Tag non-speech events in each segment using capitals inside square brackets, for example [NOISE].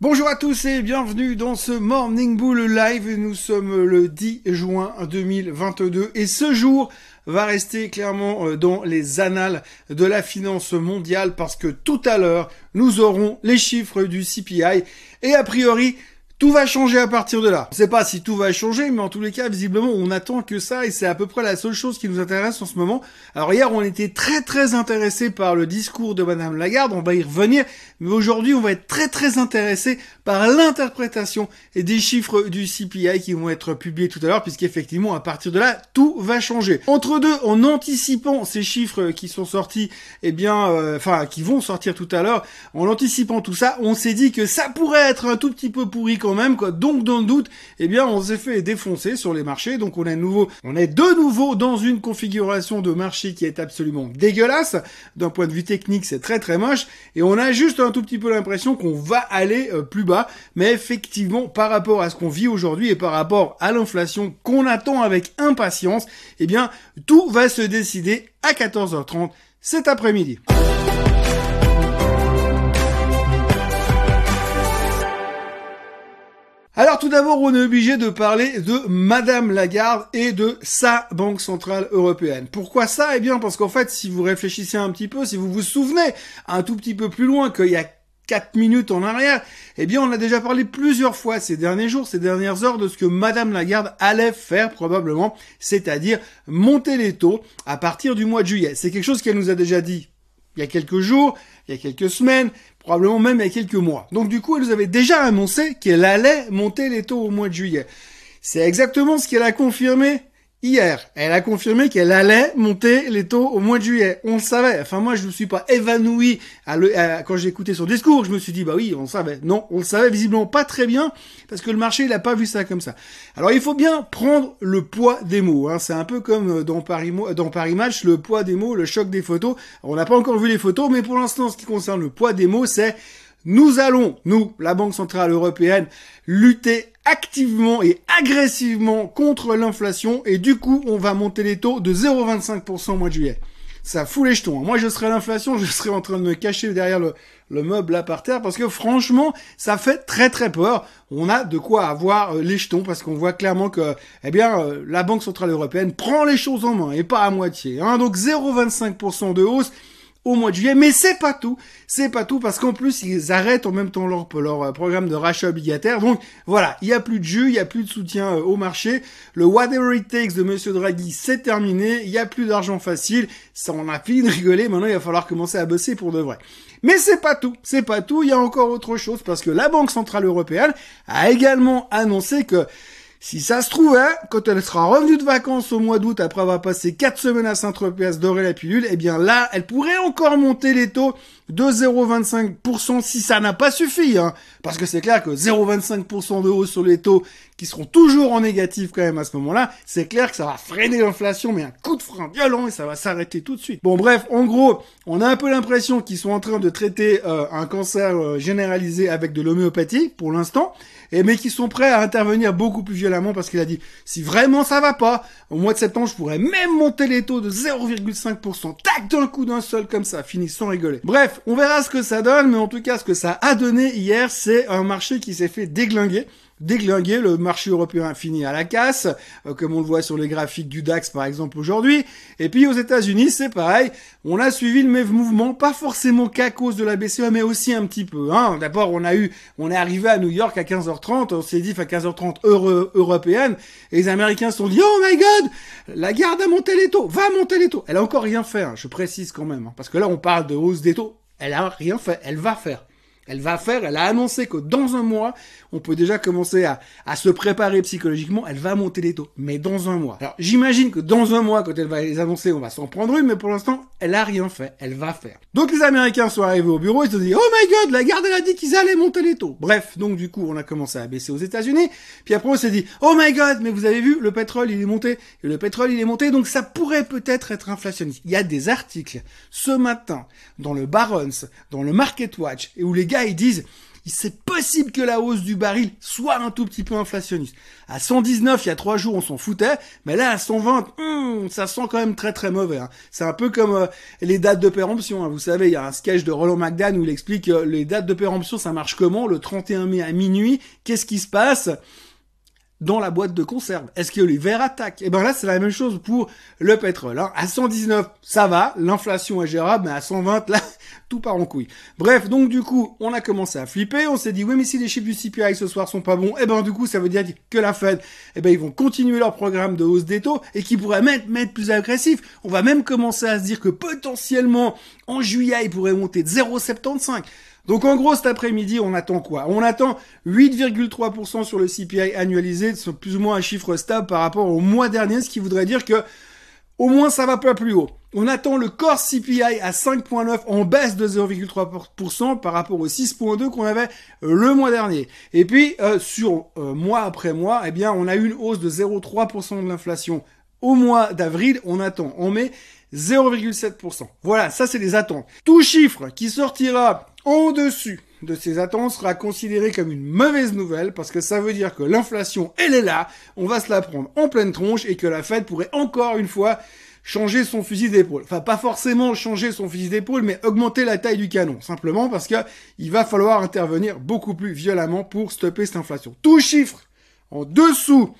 Bonjour à tous et bienvenue dans ce Morning Bull Live. Nous sommes le 10 juin 2022 et ce jour va rester clairement euh, dans les annales de la finance mondiale parce que tout à l'heure, nous aurons les chiffres du CPI et a priori, tout va changer à partir de là. Je sais pas si tout va changer, mais en tous les cas, visiblement, on attend que ça, et c'est à peu près la seule chose qui nous intéresse en ce moment. Alors hier, on était très très intéressé par le discours de Madame Lagarde, on va y revenir, mais aujourd'hui, on va être très très intéressé par l'interprétation et des chiffres du CPI qui vont être publiés tout à l'heure, puisqu'effectivement, à partir de là, tout va changer. Entre deux, en anticipant ces chiffres qui sont sortis, eh bien, euh, enfin, qui vont sortir tout à l'heure, en anticipant tout ça, on s'est dit que ça pourrait être un tout petit peu pourri même quoi. Donc dans le doute, eh bien on s'est fait défoncer sur les marchés. Donc on est nouveau, on est de nouveau dans une configuration de marché qui est absolument dégueulasse. D'un point de vue technique, c'est très très moche et on a juste un tout petit peu l'impression qu'on va aller euh, plus bas. Mais effectivement, par rapport à ce qu'on vit aujourd'hui et par rapport à l'inflation qu'on attend avec impatience, eh bien tout va se décider à 14h30 cet après-midi. Alors tout d'abord, on est obligé de parler de Madame Lagarde et de sa Banque Centrale Européenne. Pourquoi ça? Eh bien parce qu'en fait, si vous réfléchissez un petit peu, si vous vous souvenez un tout petit peu plus loin qu'il y a 4 minutes en arrière, eh bien on a déjà parlé plusieurs fois ces derniers jours, ces dernières heures de ce que Madame Lagarde allait faire probablement, c'est-à-dire monter les taux à partir du mois de juillet. C'est quelque chose qu'elle nous a déjà dit il y a quelques jours, il y a quelques semaines, probablement même il y a quelques mois. Donc du coup, elle nous avait déjà annoncé qu'elle allait monter les taux au mois de juillet. C'est exactement ce qu'elle a confirmé hier. Elle a confirmé qu'elle allait monter les taux au mois de juillet. On le savait. Enfin, moi, je ne suis pas évanoui quand j'ai écouté son discours. Je me suis dit, bah oui, on le savait. Non, on le savait visiblement pas très bien parce que le marché, il a pas vu ça comme ça. Alors, il faut bien prendre le poids des mots. Hein. C'est un peu comme dans Paris Match, le poids des mots, le choc des photos. on n'a pas encore vu les photos, mais pour l'instant, ce qui concerne le poids des mots, c'est nous allons, nous, la Banque Centrale Européenne, lutter activement et agressivement contre l'inflation et du coup, on va monter les taux de 0,25% au mois de juillet. Ça fout les jetons. Moi, je serais l'inflation, je serais en train de me cacher derrière le, meuble là par terre parce que franchement, ça fait très très peur. On a de quoi avoir euh, les jetons parce qu'on voit clairement que, eh bien, euh, la Banque Centrale Européenne prend les choses en main et pas à moitié. Hein. Donc 0,25% de hausse au mois de juillet. Mais c'est pas tout. C'est pas tout parce qu'en plus, ils arrêtent en même temps leur, leur euh, programme de rachat obligataire. Donc voilà, il y a plus de jus, il y a plus de soutien euh, au marché. Le whatever it takes de Monsieur Draghi, c'est terminé. Il y a plus d'argent facile. Ça, on a fini de rigoler. Maintenant, il va falloir commencer à bosser pour de vrai. Mais c'est pas tout. C'est pas tout. Il y a encore autre chose parce que la Banque Centrale Européenne a également annoncé que si ça se trouve, hein, quand elle sera revenue de vacances au mois d'août après avoir passé 4 semaines à Saint-Tropez à dorer la pilule, eh bien là, elle pourrait encore monter les taux de 0,25% si ça n'a pas suffi. Hein. Parce que c'est clair que 0,25% de hausse sur les taux qui seront toujours en négatif quand même à ce moment-là, c'est clair que ça va freiner l'inflation, mais un coup de frein violent et ça va s'arrêter tout de suite. Bon bref, en gros, on a un peu l'impression qu'ils sont en train de traiter euh, un cancer euh, généralisé avec de l'homéopathie pour l'instant, et mais qui sont prêts à intervenir beaucoup plus violemment parce qu'il a dit si vraiment ça va pas, au mois de septembre, je pourrais même monter les taux de 0,5%, tac d'un coup d'un seul comme ça, fini sans rigoler. Bref, on verra ce que ça donne, mais en tout cas, ce que ça a donné hier, c'est un marché qui s'est fait déglinguer déglinguer. Le marché européen fini à la casse, euh, comme on le voit sur les graphiques du DAX par exemple aujourd'hui. Et puis aux États-Unis, c'est pareil. On a suivi le même mouvement, pas forcément qu'à cause de la BCE, mais aussi un petit peu. Hein. D'abord, on a eu, on est arrivé à New York à 15h30, on s'est dit à 15h30 heure européenne, et les Américains se sont dit oh my God, la garde a monté les taux, va monter les taux. Elle a encore rien fait, hein, je précise quand même, hein, parce que là on parle de hausse des taux. Elle a rien fait, elle va faire. Elle va faire, elle a annoncé que dans un mois, on peut déjà commencer à, à, se préparer psychologiquement, elle va monter les taux. Mais dans un mois. Alors j'imagine que dans un mois, quand elle va les annoncer, on va s'en prendre une, mais pour l'instant, elle a rien fait, elle va faire. Donc les Américains sont arrivés au bureau, ils se disent, oh my god, la garde elle a dit qu'ils allaient monter les taux. Bref, donc du coup, on a commencé à baisser aux États-Unis, puis après on s'est dit, oh my god, mais vous avez vu, le pétrole il est monté, et le pétrole il est monté, donc ça pourrait peut-être être inflationniste. Il y a des articles ce matin dans le Barron's, dans le Market Watch, et où les gars ils disent, c'est possible que la hausse du baril soit un tout petit peu inflationniste. À 119, il y a trois jours, on s'en foutait, mais là, à 120, hum, ça sent quand même très très mauvais. Hein. C'est un peu comme euh, les dates de péremption. Hein. Vous savez, il y a un sketch de Roland McDan où il explique euh, les dates de péremption, ça marche comment? Le 31 mai à minuit, qu'est-ce qui se passe? Dans la boîte de conserve Est-ce que les verres attaquent? Et eh ben là, c'est la même chose pour le pétrole. Hein. À 119, ça va, l'inflation est gérable, mais à 120, là, [LAUGHS] tout part en couille. Bref, donc du coup, on a commencé à flipper, on s'est dit, oui, mais si les chiffres du CPI ce soir sont pas bons, et eh ben du coup, ça veut dire que la Fed, eh ben ils vont continuer leur programme de hausse des taux, et qui pourraient même être plus agressifs. On va même commencer à se dire que potentiellement, en juillet, ils pourraient monter de 0,75. Donc en gros, cet après-midi, on attend quoi? On attend 8,3% sur le CPI annualisé, c'est plus ou moins un chiffre stable par rapport au mois dernier, ce qui voudrait dire que au moins ça va pas plus haut. On attend le core CPI à 5.9 en baisse de 0,3% par rapport au 6.2 qu'on avait euh, le mois dernier. Et puis euh, sur euh, mois après mois, eh bien on a eu une hausse de 0,3% de l'inflation au mois d'avril. On attend en mai 0,7%. Voilà, ça c'est les attentes. Tout chiffre qui sortira en dessus de ces attentes sera considéré comme une mauvaise nouvelle parce que ça veut dire que l'inflation, elle est là, on va se la prendre en pleine tronche et que la Fed pourrait encore une fois changer son fusil d'épaule. Enfin, pas forcément changer son fusil d'épaule, mais augmenter la taille du canon. Simplement parce que il va falloir intervenir beaucoup plus violemment pour stopper cette inflation. Tout chiffre en dessous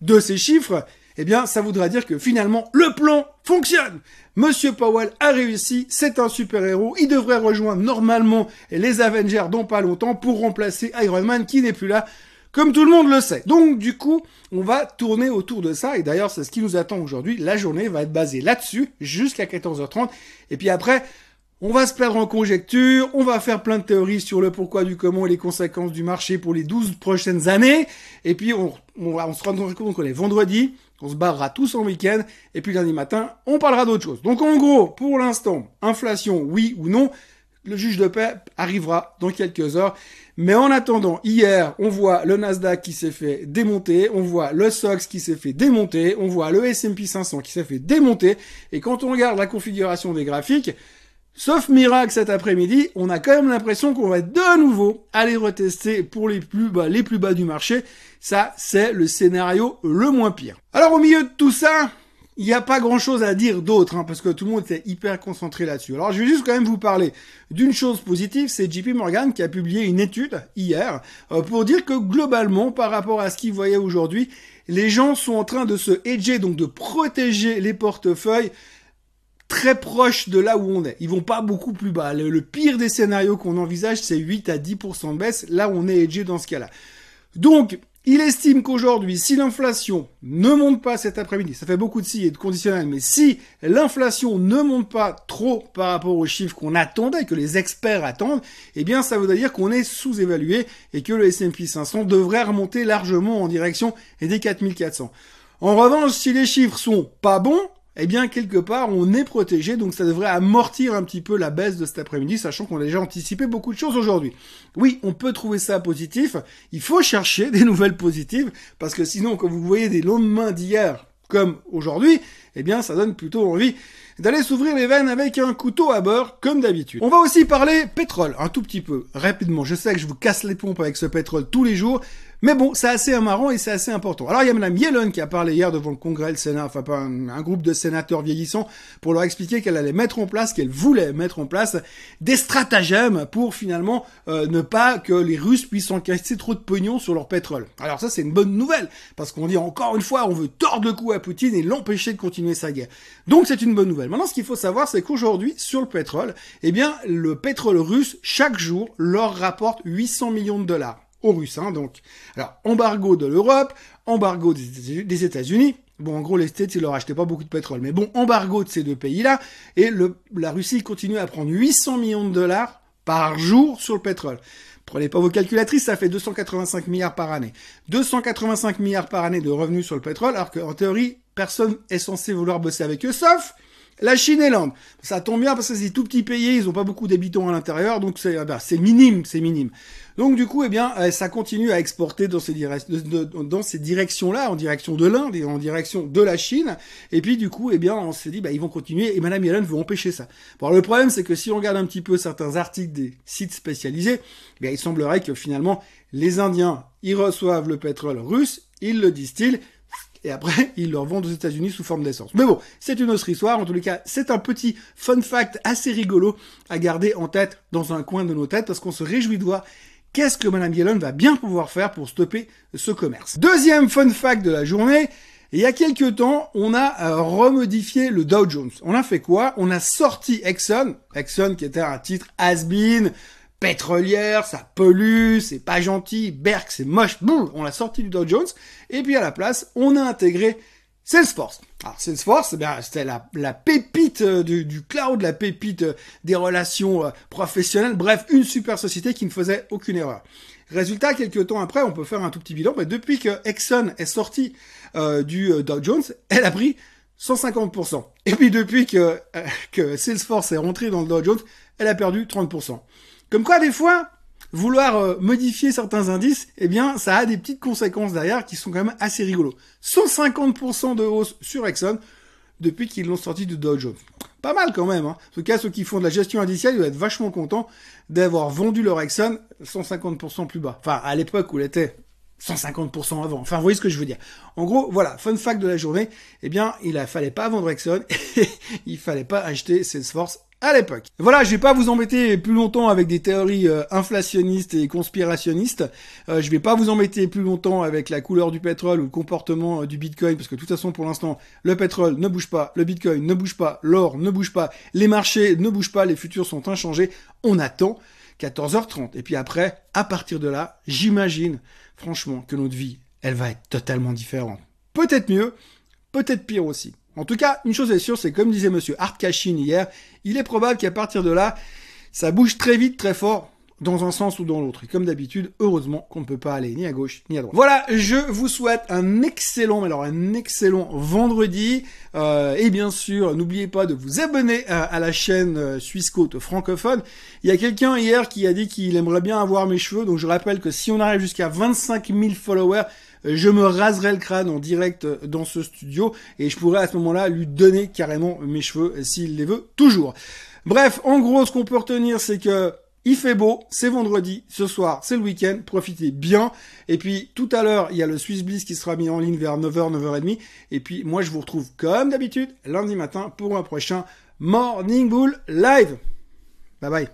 de ces chiffres eh bien, ça voudra dire que finalement, le plan fonctionne. Monsieur Powell a réussi, c'est un super-héros, il devrait rejoindre normalement les Avengers dans pas longtemps pour remplacer Iron Man qui n'est plus là, comme tout le monde le sait. Donc, du coup, on va tourner autour de ça, et d'ailleurs, c'est ce qui nous attend aujourd'hui. La journée va être basée là-dessus, jusqu'à 14h30, et puis après, on va se perdre en conjecture, on va faire plein de théories sur le pourquoi du comment et les conséquences du marché pour les 12 prochaines années. Et puis on, on, on se rendra compte qu'on est vendredi, on se barrera tous en week-end, et puis lundi matin, on parlera d'autre chose. Donc en gros, pour l'instant, inflation, oui ou non, le juge de paix arrivera dans quelques heures. Mais en attendant, hier, on voit le Nasdaq qui s'est fait démonter, on voit le SOX qui s'est fait démonter, on voit le S&P 500 qui s'est fait démonter, et quand on regarde la configuration des graphiques, Sauf miracle cet après-midi, on a quand même l'impression qu'on va de nouveau aller retester pour les plus bas, les plus bas du marché. Ça, c'est le scénario le moins pire. Alors au milieu de tout ça, il n'y a pas grand chose à dire d'autre, hein, parce que tout le monde était hyper concentré là-dessus. Alors je vais juste quand même vous parler d'une chose positive, c'est JP Morgan qui a publié une étude hier euh, pour dire que globalement, par rapport à ce qu'il voyait aujourd'hui, les gens sont en train de se hedger, donc de protéger les portefeuilles très proche de là où on est. Ils vont pas beaucoup plus bas. Le, pire des scénarios qu'on envisage, c'est 8 à 10% de baisse. Là, on est edgé dans ce cas-là. Donc, il estime qu'aujourd'hui, si l'inflation ne monte pas cet après-midi, ça fait beaucoup de si et de conditionnels, mais si l'inflation ne monte pas trop par rapport aux chiffres qu'on attendait, que les experts attendent, eh bien, ça veut dire qu'on est sous-évalué et que le S&P 500 devrait remonter largement en direction des 4400. En revanche, si les chiffres sont pas bons, eh bien quelque part on est protégé, donc ça devrait amortir un petit peu la baisse de cet après-midi, sachant qu'on a déjà anticipé beaucoup de choses aujourd'hui. Oui, on peut trouver ça positif, il faut chercher [LAUGHS] des nouvelles positives, parce que sinon quand vous voyez des lendemains d'hier comme aujourd'hui, eh bien ça donne plutôt envie d'aller s'ouvrir les veines avec un couteau à beurre, comme d'habitude. On va aussi parler pétrole, un tout petit peu, rapidement. Je sais que je vous casse les pompes avec ce pétrole tous les jours, mais bon, c'est assez amarrant et c'est assez important. Alors il y a Mme Yellen qui a parlé hier devant le Congrès, le Sénat, enfin pas un, groupe de sénateurs vieillissants, pour leur expliquer qu'elle allait mettre en place, qu'elle voulait mettre en place des stratagèmes pour finalement euh, ne pas que les Russes puissent encaisser trop de pognon sur leur pétrole. Alors ça c'est une bonne nouvelle, parce qu'on dit encore une fois, on veut tordre le cou à Poutine et l'empêcher de continuer sa guerre. Donc c'est une bonne nouvelle. Maintenant ce qu'il faut savoir, c'est qu'aujourd'hui, sur le pétrole, eh bien le pétrole russe, chaque jour, leur rapporte 800 millions de dollars Russes. Hein, donc, alors embargo de l'Europe, embargo des États-Unis. Bon, en gros, les States, ils leur achetaient pas beaucoup de pétrole. Mais bon, embargo de ces deux pays-là. Et la Russie continue à prendre 800 millions de dollars par jour sur le pétrole. Prenez pas vos calculatrices, ça fait 285 milliards par année. 285 milliards par année de revenus sur le pétrole, alors qu'en théorie, personne est censé vouloir bosser avec eux, sauf La Chine et l'Inde. Ça tombe bien parce que c'est tout petit pays, ils ont pas beaucoup d'habitants à l'intérieur, donc c'est bah, c'est minime, c'est minime. Donc du coup, eh bien, euh, ça continue à exporter dans ces, directions-là, en direction de l'Inde et en direction de la Chine. Et puis du coup, eh bien, on s'est dit, bah, ils vont continuer et Madame Yellen veut empêcher ça. Bon, le problème, c'est que si on regarde un petit peu certains articles des sites spécialisés, eh il semblerait que finalement, les Indiens, ils reçoivent le pétrole russe, ils le distillent, et après, [LAUGHS] ils le revendent aux États-Unis sous forme d'essence. Mais bon, c'est une autre histoire. En tous les cas, c'est un petit fun fact assez rigolo à garder en tête dans un coin de nos têtes parce qu'on se réjouit de voir qu'est-ce que Madame Yellen va bien pouvoir faire pour stopper ce commerce. Deuxième fun fact de la journée. Il y a quelques temps, on a euh, remodifié le Dow Jones. On a fait quoi? On a sorti Exxon, Exxon qui était un titre has-been, pétrolière, ça pollue, c'est pas gentil, Berk, c'est moche, boum, on l'a sorti du Dow Jones, et puis à la place, on a intégré Salesforce. Alors Salesforce, eh c'était la, la pépite euh, du, du, cloud, la pépite euh, des relations euh, professionnelles, bref, une super société qui ne faisait aucune erreur. Résultat, quelques temps après, on peut faire un tout petit bilan, mais depuis que Exxon est sorti du Dow Jones, elle a pris 150%. Et puis depuis que, que Salesforce est rentré dans le Dow Jones, elle a perdu 30%. Comme quoi, des fois, vouloir euh, modifier certains indices, eh bien, ça a des petites conséquences derrière qui sont quand même assez rigolos. 150% de hausse sur Exxon depuis qu'ils l'ont sorti du Dow Jones. Pas mal quand même. Hein. En tout cas, ceux qui font de la gestion indicielle, ils doivent être vachement contents d'avoir vendu leur Exxon 150% plus bas. Enfin, à l'époque où il était 150% avant. Enfin, vous voyez ce que je veux dire. En gros, voilà, fun fact de la journée, eh bien, il ne fallait pas vendre Exxon, [LAUGHS] il fallait pas acheter Salesforce à l'époque. Voilà, je vais pas vous embêter plus longtemps avec des théories euh, inflationnistes et conspirationnistes. Euh, je vais pas vous embêter plus longtemps avec la couleur du pétrole ou le comportement euh, du Bitcoin, parce que de toute façon, pour l'instant, le pétrole ne bouge pas, le Bitcoin ne bouge pas, l'or ne bouge pas, les marchés ne bougent pas, les futurs sont inchangés. On attend 14h30. Et puis après, à partir de là, j'imagine, franchement, que notre vie, elle va être totalement différente. Peut-être mieux, peut-être pire aussi. En tout cas, une chose est sûre, c'est comme disait monsieur Art Cashin hier, il est probable qu'à partir de là, ça bouge très vite, très fort, dans un sens ou dans l'autre. Et comme d'habitude, heureusement qu'on ne peut pas aller ni à gauche ni à droite. Voilà, je vous souhaite un excellent, alors un excellent vendredi. Euh, et bien sûr, n'oubliez pas de vous abonner à, la chaîne euh, Suisse Côte francophone. Il y a quelqu'un hier qui a dit qu'il aimerait bien avoir mes cheveux. Donc je rappelle que si on arrive jusqu'à 25 000 followers, je me raserai le crâne en direct dans ce studio et je pourrais à ce moment-là lui donner carrément mes cheveux s'il les veut toujours. Bref, en gros, ce qu'on peut retenir, c'est que il fait beau, c'est vendredi, ce soir, c'est le week-end, profitez bien. Et puis tout à l'heure, il y a le Swiss Bliss qui sera mis en ligne vers 9h, 9h30. Et puis moi, je vous retrouve comme d'habitude lundi matin pour un prochain Morning Bull Live. Bye bye.